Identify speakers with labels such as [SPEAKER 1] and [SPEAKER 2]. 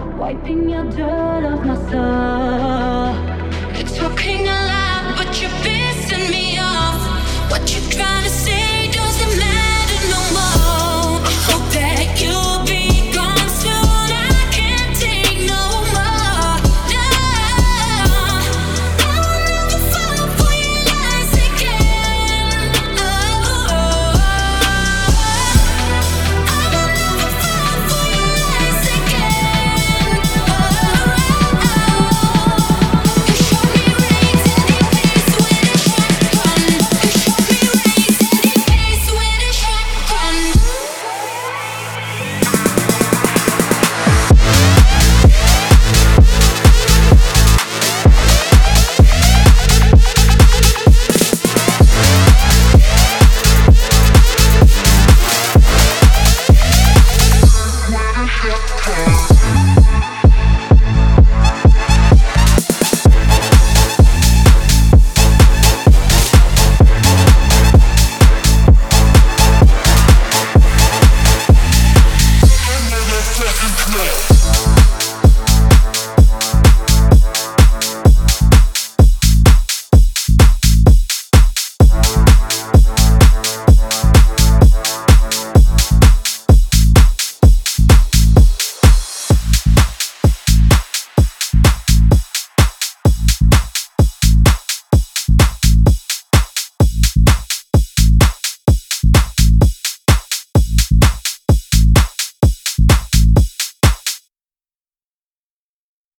[SPEAKER 1] I'm wiping your dirt off my soul. care.